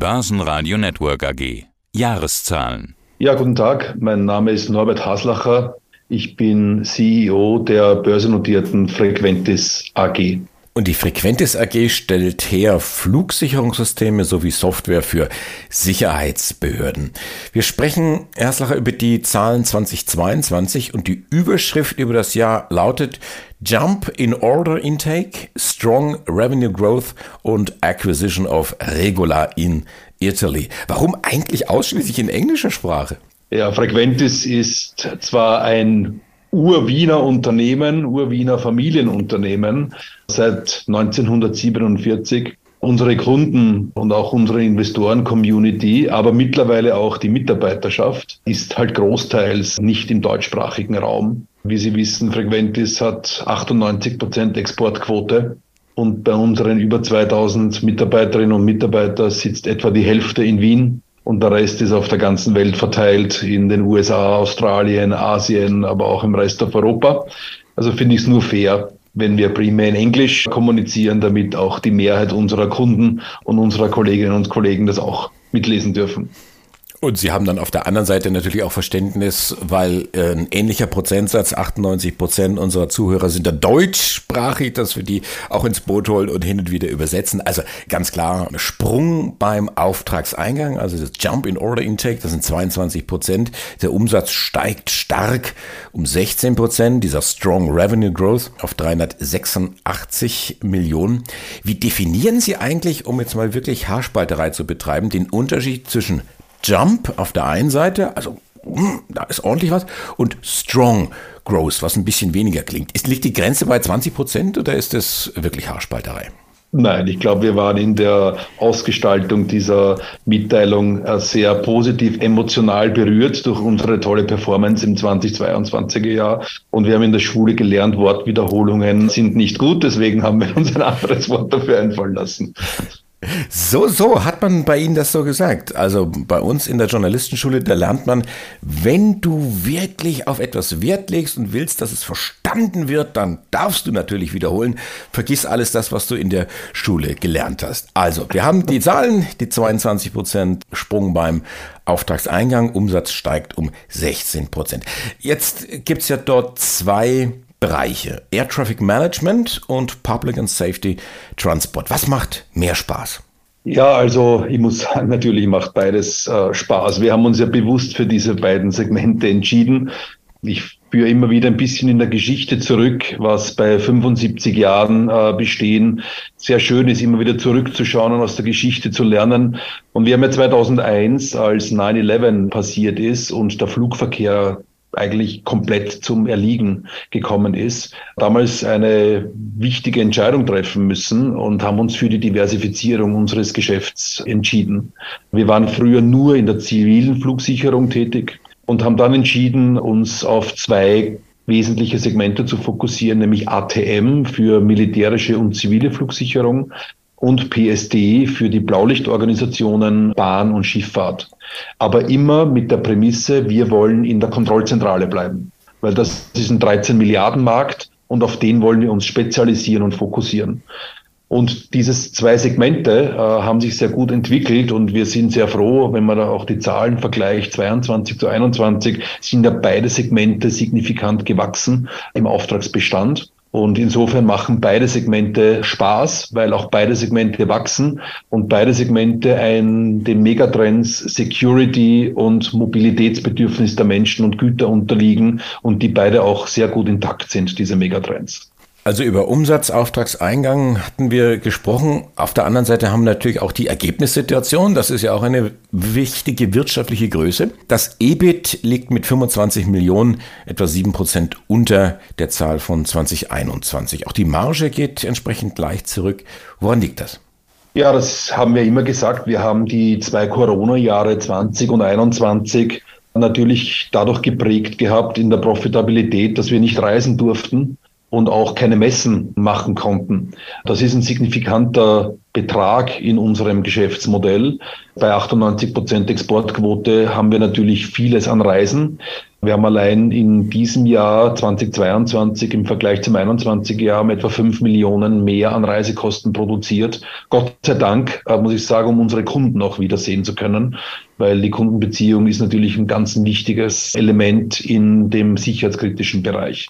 Börsenradio Network AG. Jahreszahlen. Ja, guten Tag. Mein Name ist Norbert Haslacher. Ich bin CEO der börsennotierten Frequentis AG. Und die Frequentis AG stellt her Flugsicherungssysteme sowie Software für Sicherheitsbehörden. Wir sprechen, Erslacher, über die Zahlen 2022 und die Überschrift über das Jahr lautet Jump in Order Intake, Strong Revenue Growth und Acquisition of Regular in Italy. Warum eigentlich ausschließlich in englischer Sprache? Ja, Frequentis ist zwar ein Ur-Wiener Unternehmen, Ur-Wiener Familienunternehmen seit 1947. Unsere Kunden und auch unsere Investoren-Community, aber mittlerweile auch die Mitarbeiterschaft ist halt großteils nicht im deutschsprachigen Raum. Wie Sie wissen, Frequentis hat 98 Prozent Exportquote und bei unseren über 2000 Mitarbeiterinnen und Mitarbeitern sitzt etwa die Hälfte in Wien und der Rest ist auf der ganzen Welt verteilt, in den USA, Australien, Asien, aber auch im Rest of Europa. Also finde ich es nur fair, wenn wir primär in Englisch kommunizieren, damit auch die Mehrheit unserer Kunden und unserer Kolleginnen und Kollegen das auch mitlesen dürfen. Und Sie haben dann auf der anderen Seite natürlich auch Verständnis, weil äh, ein ähnlicher Prozentsatz, 98 Prozent unserer Zuhörer sind da deutschsprachig, dass wir die auch ins Boot holen und hin und wieder übersetzen. Also ganz klar, Sprung beim Auftragseingang, also das Jump in Order Intake, das sind 22 Prozent. Der Umsatz steigt stark um 16 Prozent, dieser Strong Revenue Growth auf 386 Millionen. Wie definieren Sie eigentlich, um jetzt mal wirklich Haarspalterei zu betreiben, den Unterschied zwischen Jump auf der einen Seite, also hm, da ist ordentlich was, und Strong Growth, was ein bisschen weniger klingt. Ist, liegt die Grenze bei 20 Prozent oder ist das wirklich Haarspalterei? Nein, ich glaube, wir waren in der Ausgestaltung dieser Mitteilung äh, sehr positiv emotional berührt durch unsere tolle Performance im 2022er Jahr. Und wir haben in der Schule gelernt, Wortwiederholungen sind nicht gut. Deswegen haben wir uns ein anderes Wort dafür einfallen lassen. So, so hat man bei Ihnen das so gesagt. Also bei uns in der Journalistenschule, da lernt man, wenn du wirklich auf etwas Wert legst und willst, dass es verstanden wird, dann darfst du natürlich wiederholen. Vergiss alles das, was du in der Schule gelernt hast. Also, wir haben die Zahlen, die 22 Prozent Sprung beim Auftragseingang, Umsatz steigt um 16 Prozent. Jetzt gibt's ja dort zwei Bereiche. Air Traffic Management und Public and Safety Transport. Was macht mehr Spaß? Ja, also ich muss sagen, natürlich macht beides äh, Spaß. Wir haben uns ja bewusst für diese beiden Segmente entschieden. Ich führe immer wieder ein bisschen in der Geschichte zurück, was bei 75 Jahren äh, bestehen sehr schön ist, immer wieder zurückzuschauen und aus der Geschichte zu lernen. Und wir haben ja 2001, als 9-11 passiert ist und der Flugverkehr eigentlich komplett zum Erliegen gekommen ist, damals eine wichtige Entscheidung treffen müssen und haben uns für die Diversifizierung unseres Geschäfts entschieden. Wir waren früher nur in der zivilen Flugsicherung tätig und haben dann entschieden, uns auf zwei wesentliche Segmente zu fokussieren, nämlich ATM für militärische und zivile Flugsicherung und PSD für die Blaulichtorganisationen Bahn und Schifffahrt. Aber immer mit der Prämisse, wir wollen in der Kontrollzentrale bleiben, weil das ist ein 13 Milliarden Markt und auf den wollen wir uns spezialisieren und fokussieren. Und dieses zwei Segmente äh, haben sich sehr gut entwickelt und wir sind sehr froh, wenn man da auch die Zahlen vergleicht, 22 zu 21 sind ja beide Segmente signifikant gewachsen im Auftragsbestand. Und insofern machen beide Segmente Spaß, weil auch beide Segmente wachsen und beide Segmente ein, den Megatrends Security und Mobilitätsbedürfnis der Menschen und Güter unterliegen und die beide auch sehr gut intakt sind, diese Megatrends. Also über Umsatzauftragseingang hatten wir gesprochen. Auf der anderen Seite haben wir natürlich auch die Ergebnissituation. Das ist ja auch eine wichtige wirtschaftliche Größe. Das EBIT liegt mit 25 Millionen etwa 7 Prozent unter der Zahl von 2021. Auch die Marge geht entsprechend leicht zurück. Woran liegt das? Ja, das haben wir immer gesagt. Wir haben die zwei Corona-Jahre 20 und 21 natürlich dadurch geprägt gehabt in der Profitabilität, dass wir nicht reisen durften und auch keine Messen machen konnten. Das ist ein signifikanter Betrag in unserem Geschäftsmodell. Bei 98 Prozent Exportquote haben wir natürlich vieles an Reisen. Wir haben allein in diesem Jahr 2022 im Vergleich zum 21 Jahr um etwa 5 Millionen mehr an Reisekosten produziert. Gott sei Dank, äh, muss ich sagen, um unsere Kunden auch wiedersehen zu können, weil die Kundenbeziehung ist natürlich ein ganz wichtiges Element in dem sicherheitskritischen Bereich.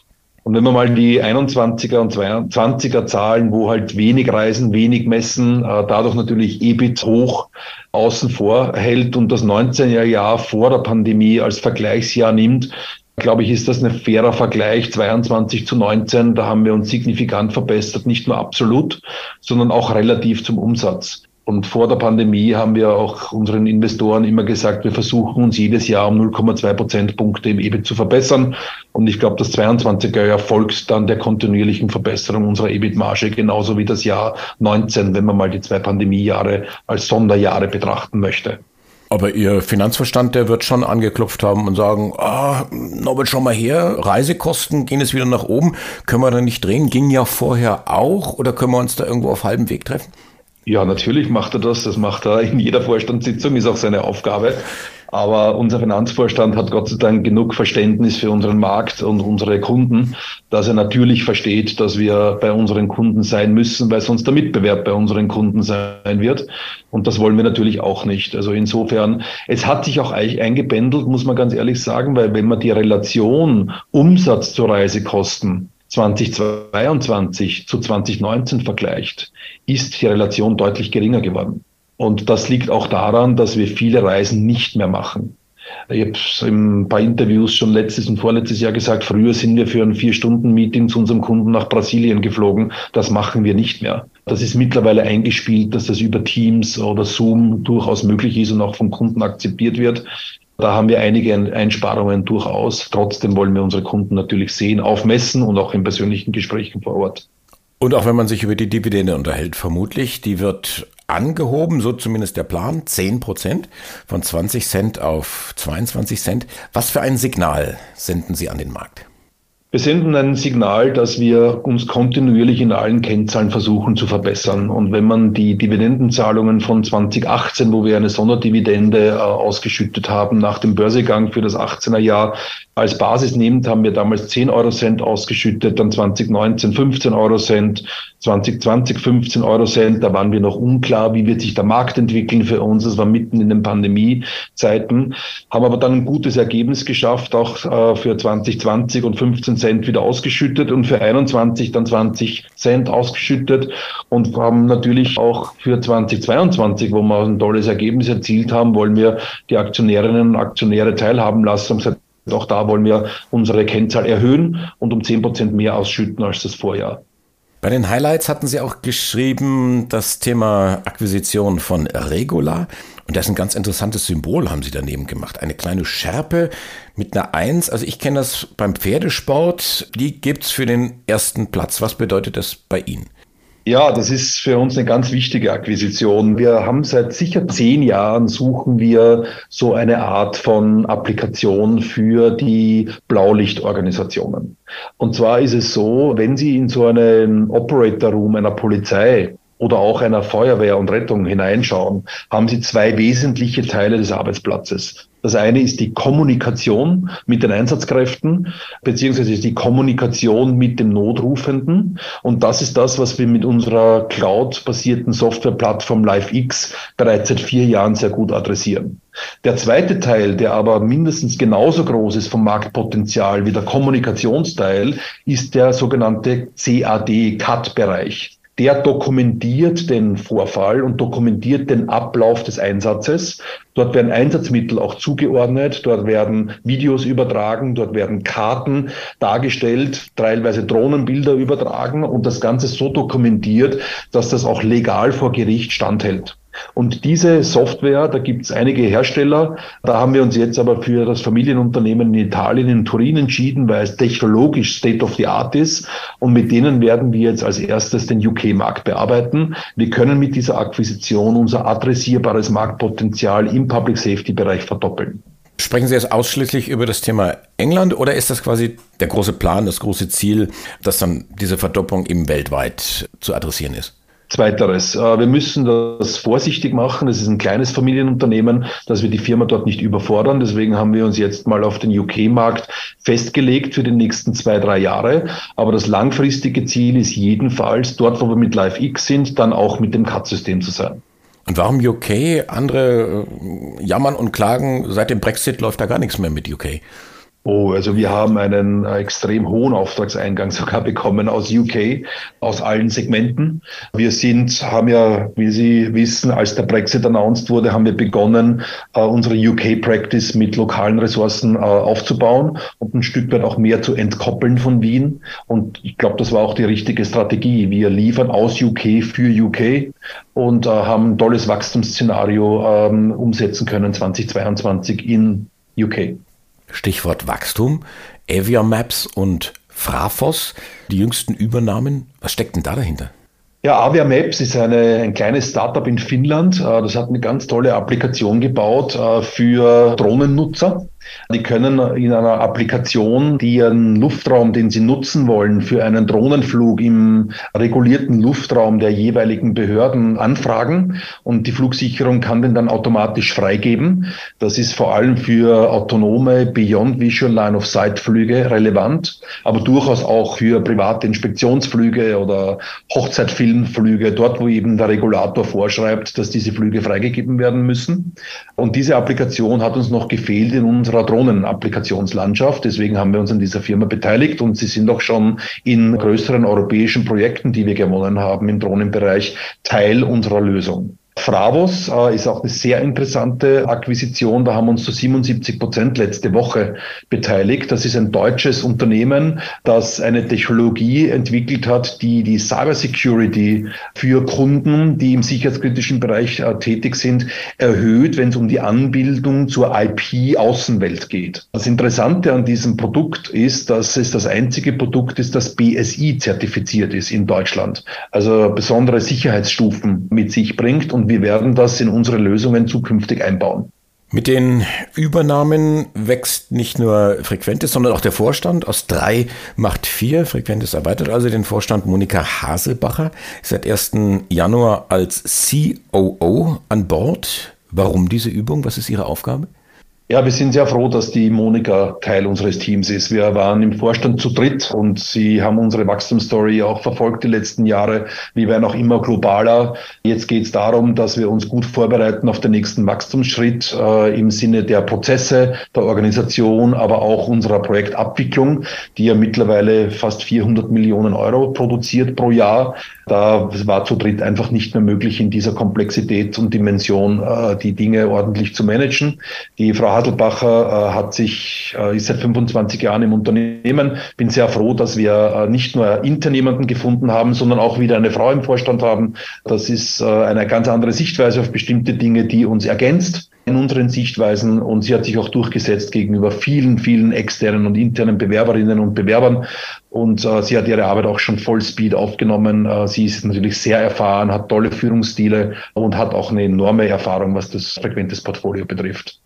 Und wenn wir mal die 21er und 22er Zahlen, wo halt wenig Reisen, wenig Messen, äh, dadurch natürlich EBIT hoch außen vor hält und das 19er Jahr vor der Pandemie als Vergleichsjahr nimmt, glaube ich, ist das ein fairer Vergleich 22 zu 19. Da haben wir uns signifikant verbessert, nicht nur absolut, sondern auch relativ zum Umsatz. Und vor der Pandemie haben wir auch unseren Investoren immer gesagt, wir versuchen uns jedes Jahr um 0,2 Prozentpunkte im EBIT zu verbessern. Und ich glaube, das 22er Jahr folgt dann der kontinuierlichen Verbesserung unserer EBIT-Marge, genauso wie das Jahr 19, wenn man mal die zwei Pandemiejahre als Sonderjahre betrachten möchte. Aber Ihr Finanzverstand, der wird schon angeklopft haben und sagen, ah, Norbert, schau mal her, Reisekosten gehen jetzt wieder nach oben, können wir da nicht drehen? Ging ja vorher auch oder können wir uns da irgendwo auf halbem Weg treffen? Ja, natürlich macht er das. Das macht er in jeder Vorstandssitzung, ist auch seine Aufgabe. Aber unser Finanzvorstand hat Gott sei Dank genug Verständnis für unseren Markt und unsere Kunden, dass er natürlich versteht, dass wir bei unseren Kunden sein müssen, weil sonst der Mitbewerb bei unseren Kunden sein wird. Und das wollen wir natürlich auch nicht. Also insofern, es hat sich auch eingependelt, muss man ganz ehrlich sagen, weil wenn man die Relation Umsatz zu Reisekosten 2022 zu 2019 vergleicht, ist die Relation deutlich geringer geworden. Und das liegt auch daran, dass wir viele Reisen nicht mehr machen. Ich habe in ein paar Interviews schon letztes und vorletztes Jahr gesagt, früher sind wir für ein Vier-Stunden-Meeting zu unserem Kunden nach Brasilien geflogen. Das machen wir nicht mehr. Das ist mittlerweile eingespielt, dass das über Teams oder Zoom durchaus möglich ist und auch vom Kunden akzeptiert wird. Da haben wir einige Einsparungen durchaus. Trotzdem wollen wir unsere Kunden natürlich sehen, auf Messen und auch in persönlichen Gesprächen vor Ort. Und auch wenn man sich über die Dividende unterhält, vermutlich, die wird angehoben, so zumindest der Plan, 10 Prozent von 20 Cent auf 22 Cent. Was für ein Signal senden Sie an den Markt? Wir senden ein Signal, dass wir uns kontinuierlich in allen Kennzahlen versuchen zu verbessern. Und wenn man die Dividendenzahlungen von 2018, wo wir eine Sonderdividende äh, ausgeschüttet haben nach dem Börsegang für das 18er Jahr, als Basis nimmt, haben wir damals 10 Euro Cent ausgeschüttet, dann 2019 15 Euro Cent, 2020 15 Euro Cent. Da waren wir noch unklar, wie wird sich der Markt entwickeln für uns. Das war mitten in den Pandemiezeiten. Haben aber dann ein gutes Ergebnis geschafft, auch äh, für 2020 und 15 Cent wieder ausgeschüttet und für 21 dann 20 Cent ausgeschüttet und haben natürlich auch für 2022, wo wir ein tolles Ergebnis erzielt haben, wollen wir die Aktionärinnen und Aktionäre teilhaben lassen. Auch da wollen wir unsere Kennzahl erhöhen und um 10 Prozent mehr ausschütten als das Vorjahr. Bei den Highlights hatten Sie auch geschrieben, das Thema Akquisition von Regula. Und das ist ein ganz interessantes Symbol, haben Sie daneben gemacht. Eine kleine Schärpe mit einer Eins. Also ich kenne das beim Pferdesport. Die gibt's für den ersten Platz. Was bedeutet das bei Ihnen? Ja, das ist für uns eine ganz wichtige Akquisition. Wir haben seit sicher zehn Jahren suchen wir so eine Art von Applikation für die Blaulichtorganisationen. Und zwar ist es so, wenn Sie in so einen Operator Room einer Polizei oder auch einer Feuerwehr und Rettung hineinschauen, haben Sie zwei wesentliche Teile des Arbeitsplatzes. Das eine ist die Kommunikation mit den Einsatzkräften, beziehungsweise die Kommunikation mit dem Notrufenden. Und das ist das, was wir mit unserer cloud-basierten Softwareplattform LiveX bereits seit vier Jahren sehr gut adressieren. Der zweite Teil, der aber mindestens genauso groß ist vom Marktpotenzial wie der Kommunikationsteil, ist der sogenannte CAD-CAD-Bereich der dokumentiert den Vorfall und dokumentiert den Ablauf des Einsatzes. Dort werden Einsatzmittel auch zugeordnet, dort werden Videos übertragen, dort werden Karten dargestellt, teilweise Drohnenbilder übertragen und das Ganze so dokumentiert, dass das auch legal vor Gericht standhält. Und diese Software, da gibt es einige Hersteller, da haben wir uns jetzt aber für das Familienunternehmen in Italien, in Turin entschieden, weil es technologisch State of the Art ist. Und mit denen werden wir jetzt als erstes den UK-Markt bearbeiten. Wir können mit dieser Akquisition unser adressierbares Marktpotenzial im Public Safety-Bereich verdoppeln. Sprechen Sie jetzt ausschließlich über das Thema England oder ist das quasi der große Plan, das große Ziel, dass dann diese Verdopplung eben weltweit zu adressieren ist? Zweiteres. Äh, wir müssen das vorsichtig machen. Es ist ein kleines Familienunternehmen, dass wir die Firma dort nicht überfordern. Deswegen haben wir uns jetzt mal auf den UK-Markt festgelegt für die nächsten zwei, drei Jahre. Aber das langfristige Ziel ist jedenfalls, dort, wo wir mit LiveX sind, dann auch mit dem CAT-System zu sein. Und warum UK? Andere äh, jammern und klagen, seit dem Brexit läuft da gar nichts mehr mit UK. Oh, also wir haben einen äh, extrem hohen Auftragseingang sogar bekommen aus UK, aus allen Segmenten. Wir sind, haben ja, wie Sie wissen, als der Brexit announced wurde, haben wir begonnen, uh, unsere UK-Practice mit lokalen Ressourcen uh, aufzubauen und ein Stück weit auch mehr zu entkoppeln von Wien. Und ich glaube, das war auch die richtige Strategie. Wir liefern aus UK für UK und haben ein tolles Wachstumsszenario ähm, umsetzen können 2022 in UK. Stichwort Wachstum, Avia Maps und Frafos, die jüngsten Übernahmen. Was steckt denn da dahinter? Ja, Avia Maps ist eine, ein kleines Startup in Finnland. Äh, das hat eine ganz tolle Applikation gebaut äh, für Drohnennutzer. Die können in einer Applikation, ihren Luftraum, den sie nutzen wollen, für einen Drohnenflug im regulierten Luftraum der jeweiligen Behörden anfragen und die Flugsicherung kann den dann automatisch freigeben. Das ist vor allem für autonome Beyond Visual Line of Sight Flüge relevant, aber durchaus auch für private Inspektionsflüge oder Hochzeitfilmflüge, dort wo eben der Regulator vorschreibt, dass diese Flüge freigegeben werden müssen. Und diese Applikation hat uns noch gefehlt in unserer unserer Drohnenapplikationslandschaft. Deswegen haben wir uns an dieser Firma beteiligt und sie sind auch schon in größeren europäischen Projekten, die wir gewonnen haben im Drohnenbereich, Teil unserer Lösung. Fravos äh, ist auch eine sehr interessante Akquisition. Da haben uns zu 77 Prozent letzte Woche beteiligt. Das ist ein deutsches Unternehmen, das eine Technologie entwickelt hat, die die Cybersecurity für Kunden, die im sicherheitskritischen Bereich äh, tätig sind, erhöht, wenn es um die Anbildung zur IP-Außenwelt geht. Das Interessante an diesem Produkt ist, dass es das einzige Produkt ist, das BSI zertifiziert ist in Deutschland. Also besondere Sicherheitsstufen mit sich bringt und wir werden das in unsere Lösungen zukünftig einbauen. Mit den Übernahmen wächst nicht nur Frequentes, sondern auch der Vorstand. Aus drei macht vier. Frequentes erweitert also den Vorstand. Monika Haselbacher ist seit 1. Januar als COO an Bord. Warum diese Übung? Was ist Ihre Aufgabe? Ja, wir sind sehr froh, dass die Monika Teil unseres Teams ist. Wir waren im Vorstand zu dritt und sie haben unsere Wachstumsstory auch verfolgt die letzten Jahre. Wir werden auch immer globaler. Jetzt geht es darum, dass wir uns gut vorbereiten auf den nächsten Wachstumsschritt äh, im Sinne der Prozesse, der Organisation, aber auch unserer Projektabwicklung, die ja mittlerweile fast 400 Millionen Euro produziert pro Jahr. Da war zu dritt einfach nicht mehr möglich, in dieser Komplexität und Dimension äh, die Dinge ordentlich zu managen. Die Frau Hadelbacher äh, hat sich, äh, ist seit 25 Jahren im Unternehmen. Bin sehr froh, dass wir äh, nicht nur intern jemanden gefunden haben, sondern auch wieder eine Frau im Vorstand haben. Das ist äh, eine ganz andere Sichtweise auf bestimmte Dinge, die uns ergänzt in unseren Sichtweisen und sie hat sich auch durchgesetzt gegenüber vielen, vielen externen und internen Bewerberinnen und Bewerbern und äh, sie hat ihre Arbeit auch schon Vollspeed aufgenommen. Äh, sie ist natürlich sehr erfahren, hat tolle Führungsstile und hat auch eine enorme Erfahrung, was das frequentes Portfolio betrifft.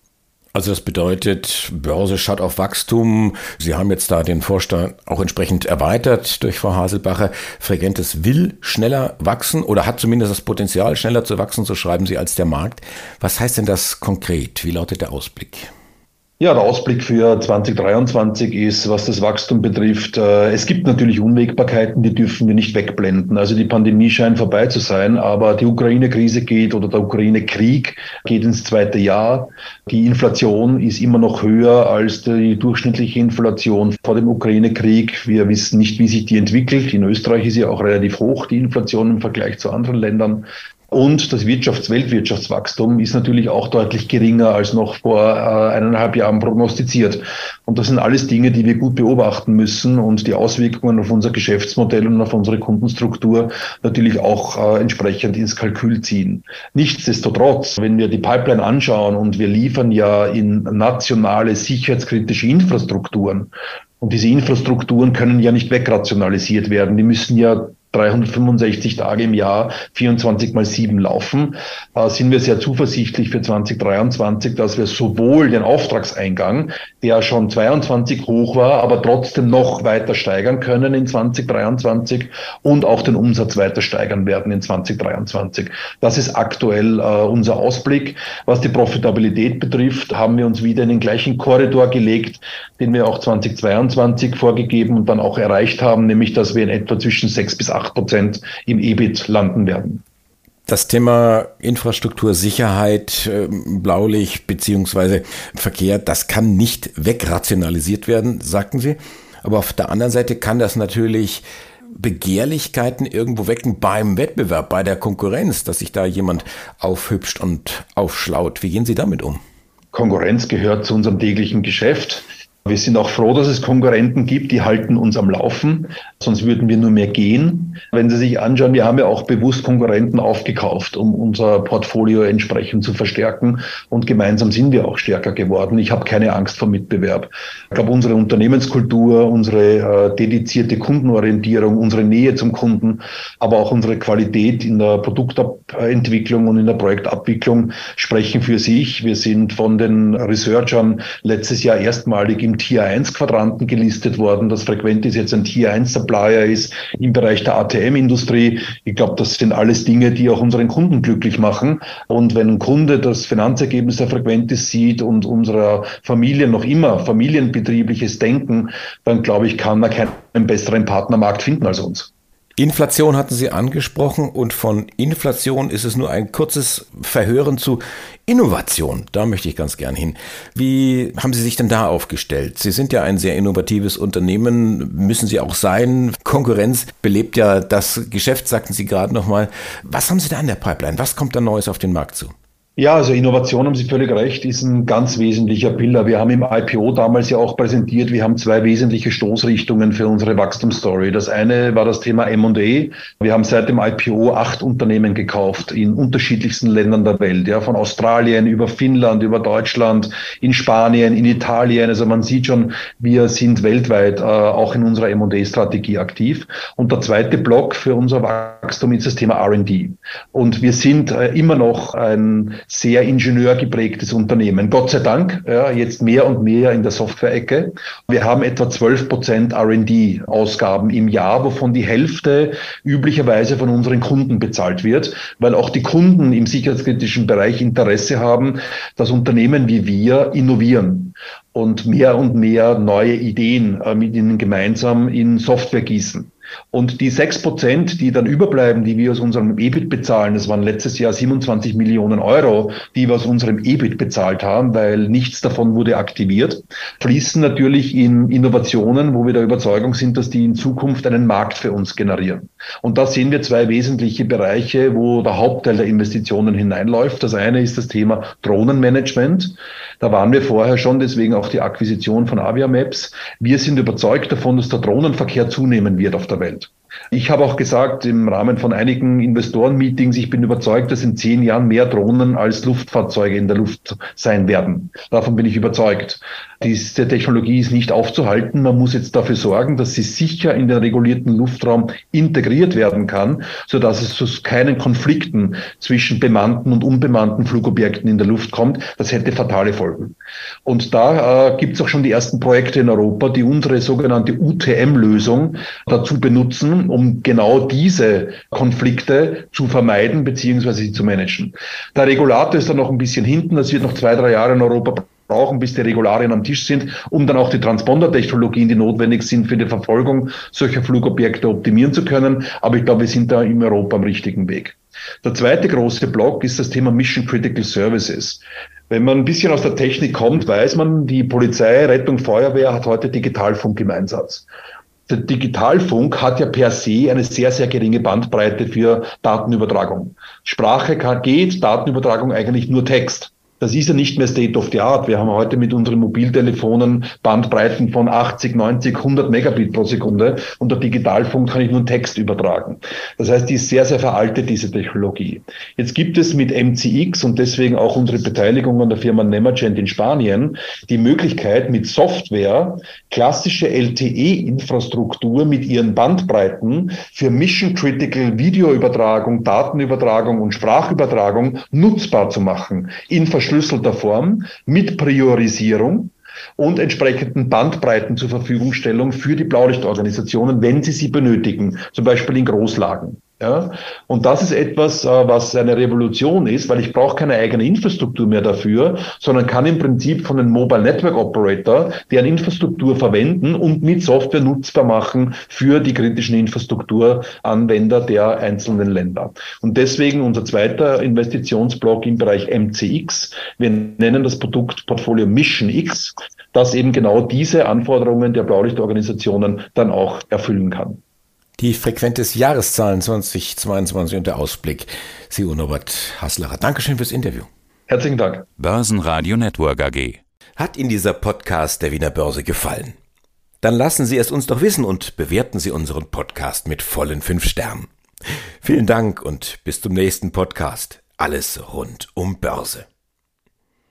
Also das bedeutet, Börse schaut auf Wachstum. Sie haben jetzt da den Vorstand auch entsprechend erweitert durch Frau Haselbacher. Fregentes will schneller wachsen oder hat zumindest das Potenzial, schneller zu wachsen, so schreiben Sie, als der Markt. Was heißt denn das konkret? Wie lautet der Ausblick? Ja, der Ausblick für 2023 ist, was das Wachstum betrifft, äh, es gibt natürlich Unwägbarkeiten, die dürfen wir nicht wegblenden. Also die Pandemie scheint vorbei zu sein, aber die Ukraine-Krise geht oder der Ukraine-Krieg geht ins zweite Jahr. Die Inflation ist immer noch höher als die durchschnittliche Inflation vor dem Ukraine-Krieg. Wir wissen nicht, wie sich die entwickelt. In Österreich ist ja auch relativ hoch die Inflation im Vergleich zu anderen Ländern. Und das Wirtschafts-, Weltwirtschaftswachstum ist natürlich auch deutlich geringer als noch vor äh, eineinhalb Jahren prognostiziert. Und das sind alles Dinge, die wir gut beobachten müssen und die Auswirkungen auf unser Geschäftsmodell und auf unsere Kundenstruktur natürlich auch äh, entsprechend ins Kalkül ziehen. Nichtsdestotrotz, wenn wir die Pipeline anschauen und wir liefern ja in nationale sicherheitskritische Infrastrukturen, und diese Infrastrukturen können ja nicht wegrationalisiert werden. Die müssen ja 365 Tage im Jahr, 24 mal 7 laufen, äh, sind wir sehr zuversichtlich für 2023, dass wir sowohl den Auftragseingang, der schon 22 hoch war, aber trotzdem noch weiter steigern können in 2023 und auch den Umsatz weiter steigern werden in 2023. Das ist aktuell äh, unser Ausblick. Was die Profitabilität betrifft, haben wir uns wieder in den gleichen Korridor gelegt, den wir auch 2022 vorgegeben und dann auch erreicht haben, nämlich dass wir in etwa zwischen 6 bis 8 Prozent im EBIT landen werden. Das Thema Infrastruktursicherheit, ähm, Blaulicht beziehungsweise Verkehr, das kann nicht wegrationalisiert werden, sagten Sie. Aber auf der anderen Seite kann das natürlich Begehrlichkeiten irgendwo wecken beim Wettbewerb, bei der Konkurrenz, dass sich da jemand aufhübscht und aufschlaut. Wie gehen Sie damit um? Konkurrenz gehört zu unserem täglichen Geschäft. Wir sind auch froh, dass es Konkurrenten gibt, die halten uns am Laufen. Sonst würden wir nur mehr gehen. Wenn Sie sich anschauen, wir haben ja auch bewusst Konkurrenten aufgekauft, um unser Portfolio entsprechend zu verstärken. Und gemeinsam sind wir auch stärker geworden. Ich habe keine Angst vor Mitbewerb. Ich glaube, unsere Unternehmenskultur, unsere äh, dedizierte Kundenorientierung, unsere Nähe zum Kunden, aber auch unsere Qualität in der Produktentwicklung und in der Projektabwicklung sprechen für sich. Wir sind von den Researchern letztes Jahr erstmalig im Tier 1 Quadranten gelistet worden, dass Frequentis jetzt ein Tier 1 Supplier ist im Bereich der ATM-Industrie. Ich glaube, das sind alles Dinge, die auch unseren Kunden glücklich machen. Und wenn ein Kunde das Finanzergebnis der Frequentis sieht und unserer Familie noch immer familienbetriebliches Denken, dann glaube ich, kann er keinen besseren Partnermarkt finden als uns. Inflation hatten Sie angesprochen und von Inflation ist es nur ein kurzes Verhören zu Innovation. Da möchte ich ganz gern hin. Wie haben Sie sich denn da aufgestellt? Sie sind ja ein sehr innovatives Unternehmen, müssen Sie auch sein. Konkurrenz belebt ja das Geschäft, sagten Sie gerade nochmal. Was haben Sie da an der Pipeline? Was kommt da Neues auf den Markt zu? Ja, also Innovation, haben Sie völlig recht, ist ein ganz wesentlicher Pillar. Wir haben im IPO damals ja auch präsentiert, wir haben zwei wesentliche Stoßrichtungen für unsere Wachstumsstory. Das eine war das Thema M&A. Wir haben seit dem IPO acht Unternehmen gekauft in unterschiedlichsten Ländern der Welt, ja, von Australien über Finnland, über Deutschland, in Spanien, in Italien. Also man sieht schon, wir sind weltweit äh, auch in unserer M&A-Strategie aktiv. Und der zweite Block für unser Wachstum ist das Thema R&D. Und wir sind äh, immer noch ein sehr ingenieurgeprägtes Unternehmen. Gott sei Dank, ja, jetzt mehr und mehr in der Software-Ecke. Wir haben etwa 12 Prozent R&D-Ausgaben im Jahr, wovon die Hälfte üblicherweise von unseren Kunden bezahlt wird, weil auch die Kunden im sicherheitskritischen Bereich Interesse haben, dass Unternehmen wie wir innovieren und mehr und mehr neue Ideen äh, mit ihnen gemeinsam in Software gießen. Und die sechs Prozent, die dann überbleiben, die wir aus unserem EBIT bezahlen, das waren letztes Jahr 27 Millionen Euro, die wir aus unserem EBIT bezahlt haben, weil nichts davon wurde aktiviert, fließen natürlich in Innovationen, wo wir der Überzeugung sind, dass die in Zukunft einen Markt für uns generieren. Und da sehen wir zwei wesentliche Bereiche, wo der Hauptteil der Investitionen hineinläuft. Das eine ist das Thema Drohnenmanagement. Da waren wir vorher schon, deswegen auch die Akquisition von Aviamaps. Wir sind überzeugt davon, dass der Drohnenverkehr zunehmen wird auf der Welt. Ich habe auch gesagt im Rahmen von einigen Investoren-Meetings, ich bin überzeugt, dass in zehn Jahren mehr Drohnen als Luftfahrzeuge in der Luft sein werden. Davon bin ich überzeugt. Diese Technologie ist nicht aufzuhalten. Man muss jetzt dafür sorgen, dass sie sicher in den regulierten Luftraum integriert werden kann, sodass es zu keinen Konflikten zwischen bemannten und unbemannten Flugobjekten in der Luft kommt. Das hätte fatale Folgen. Und da äh, gibt es auch schon die ersten Projekte in Europa, die unsere sogenannte UTM-Lösung dazu benutzen, um genau diese Konflikte zu vermeiden bzw. zu managen. Der Regulator ist da noch ein bisschen hinten. Das wird noch zwei, drei Jahre in Europa brauchen, bis die Regularien am Tisch sind, um dann auch die Transponder-Technologien, die notwendig sind für die Verfolgung solcher Flugobjekte optimieren zu können. Aber ich glaube, wir sind da in Europa am richtigen Weg. Der zweite große Block ist das Thema Mission Critical Services. Wenn man ein bisschen aus der Technik kommt, weiß man, die Polizei, Rettung, Feuerwehr hat heute Digitalfunk im Einsatz der Digitalfunk hat ja per se eine sehr, sehr geringe Bandbreite für Datenübertragung. Sprache geht, Datenübertragung eigentlich nur Text. Das ist ja nicht mehr State of the Art. Wir haben heute mit unseren Mobiltelefonen Bandbreiten von 80, 90, 100 Megabit pro Sekunde. Und der Digitalfunk kann ich nur Text übertragen. Das heißt, die ist sehr, sehr veraltet, diese Technologie. Jetzt gibt es mit MCX und deswegen auch unsere Beteiligung an der Firma Nemergent in Spanien die Möglichkeit, mit Software klassische LTE-Infrastruktur mit ihren Bandbreiten für Mission Critical Videoübertragung, Datenübertragung und Sprachübertragung nutzbar zu machen. In verschlüsselter Form mit Priorisierung und entsprechenden Bandbreiten zur Verfügungstellung für die Blaulichtorganisationen, wenn sie sie benötigen, zum Beispiel in Großlagen. Ja? Und das ist etwas, äh, was eine Revolution ist, weil ich brauche keine eigene Infrastruktur mehr dafür, sondern kann im Prinzip von einem Mobile Network Operator deren Infrastruktur verwenden und mit Software nutzbar machen für die kritischen Infrastrukturanwender der einzelnen Länder. Und deswegen unser zweiter Investitionsblock im Bereich MCX. Wir nennen das Produktportfolio Mission X, das eben genau diese Anforderungen der Blaulichtorganisationen dann auch erfüllen kann. Die Frequentes Jahreszahlen 2022 und der Ausblick. Sie Norbert Haslacher. Dankeschön fürs Interview. Herzlichen Dank. Börsenradio Network AG. Hat Ihnen dieser Podcast der Wiener Börse gefallen? Dann lassen Sie es uns doch wissen und bewerten Sie unseren Podcast mit vollen fünf Sternen. Vielen Dank und bis zum nächsten Podcast. Alles rund um Börse.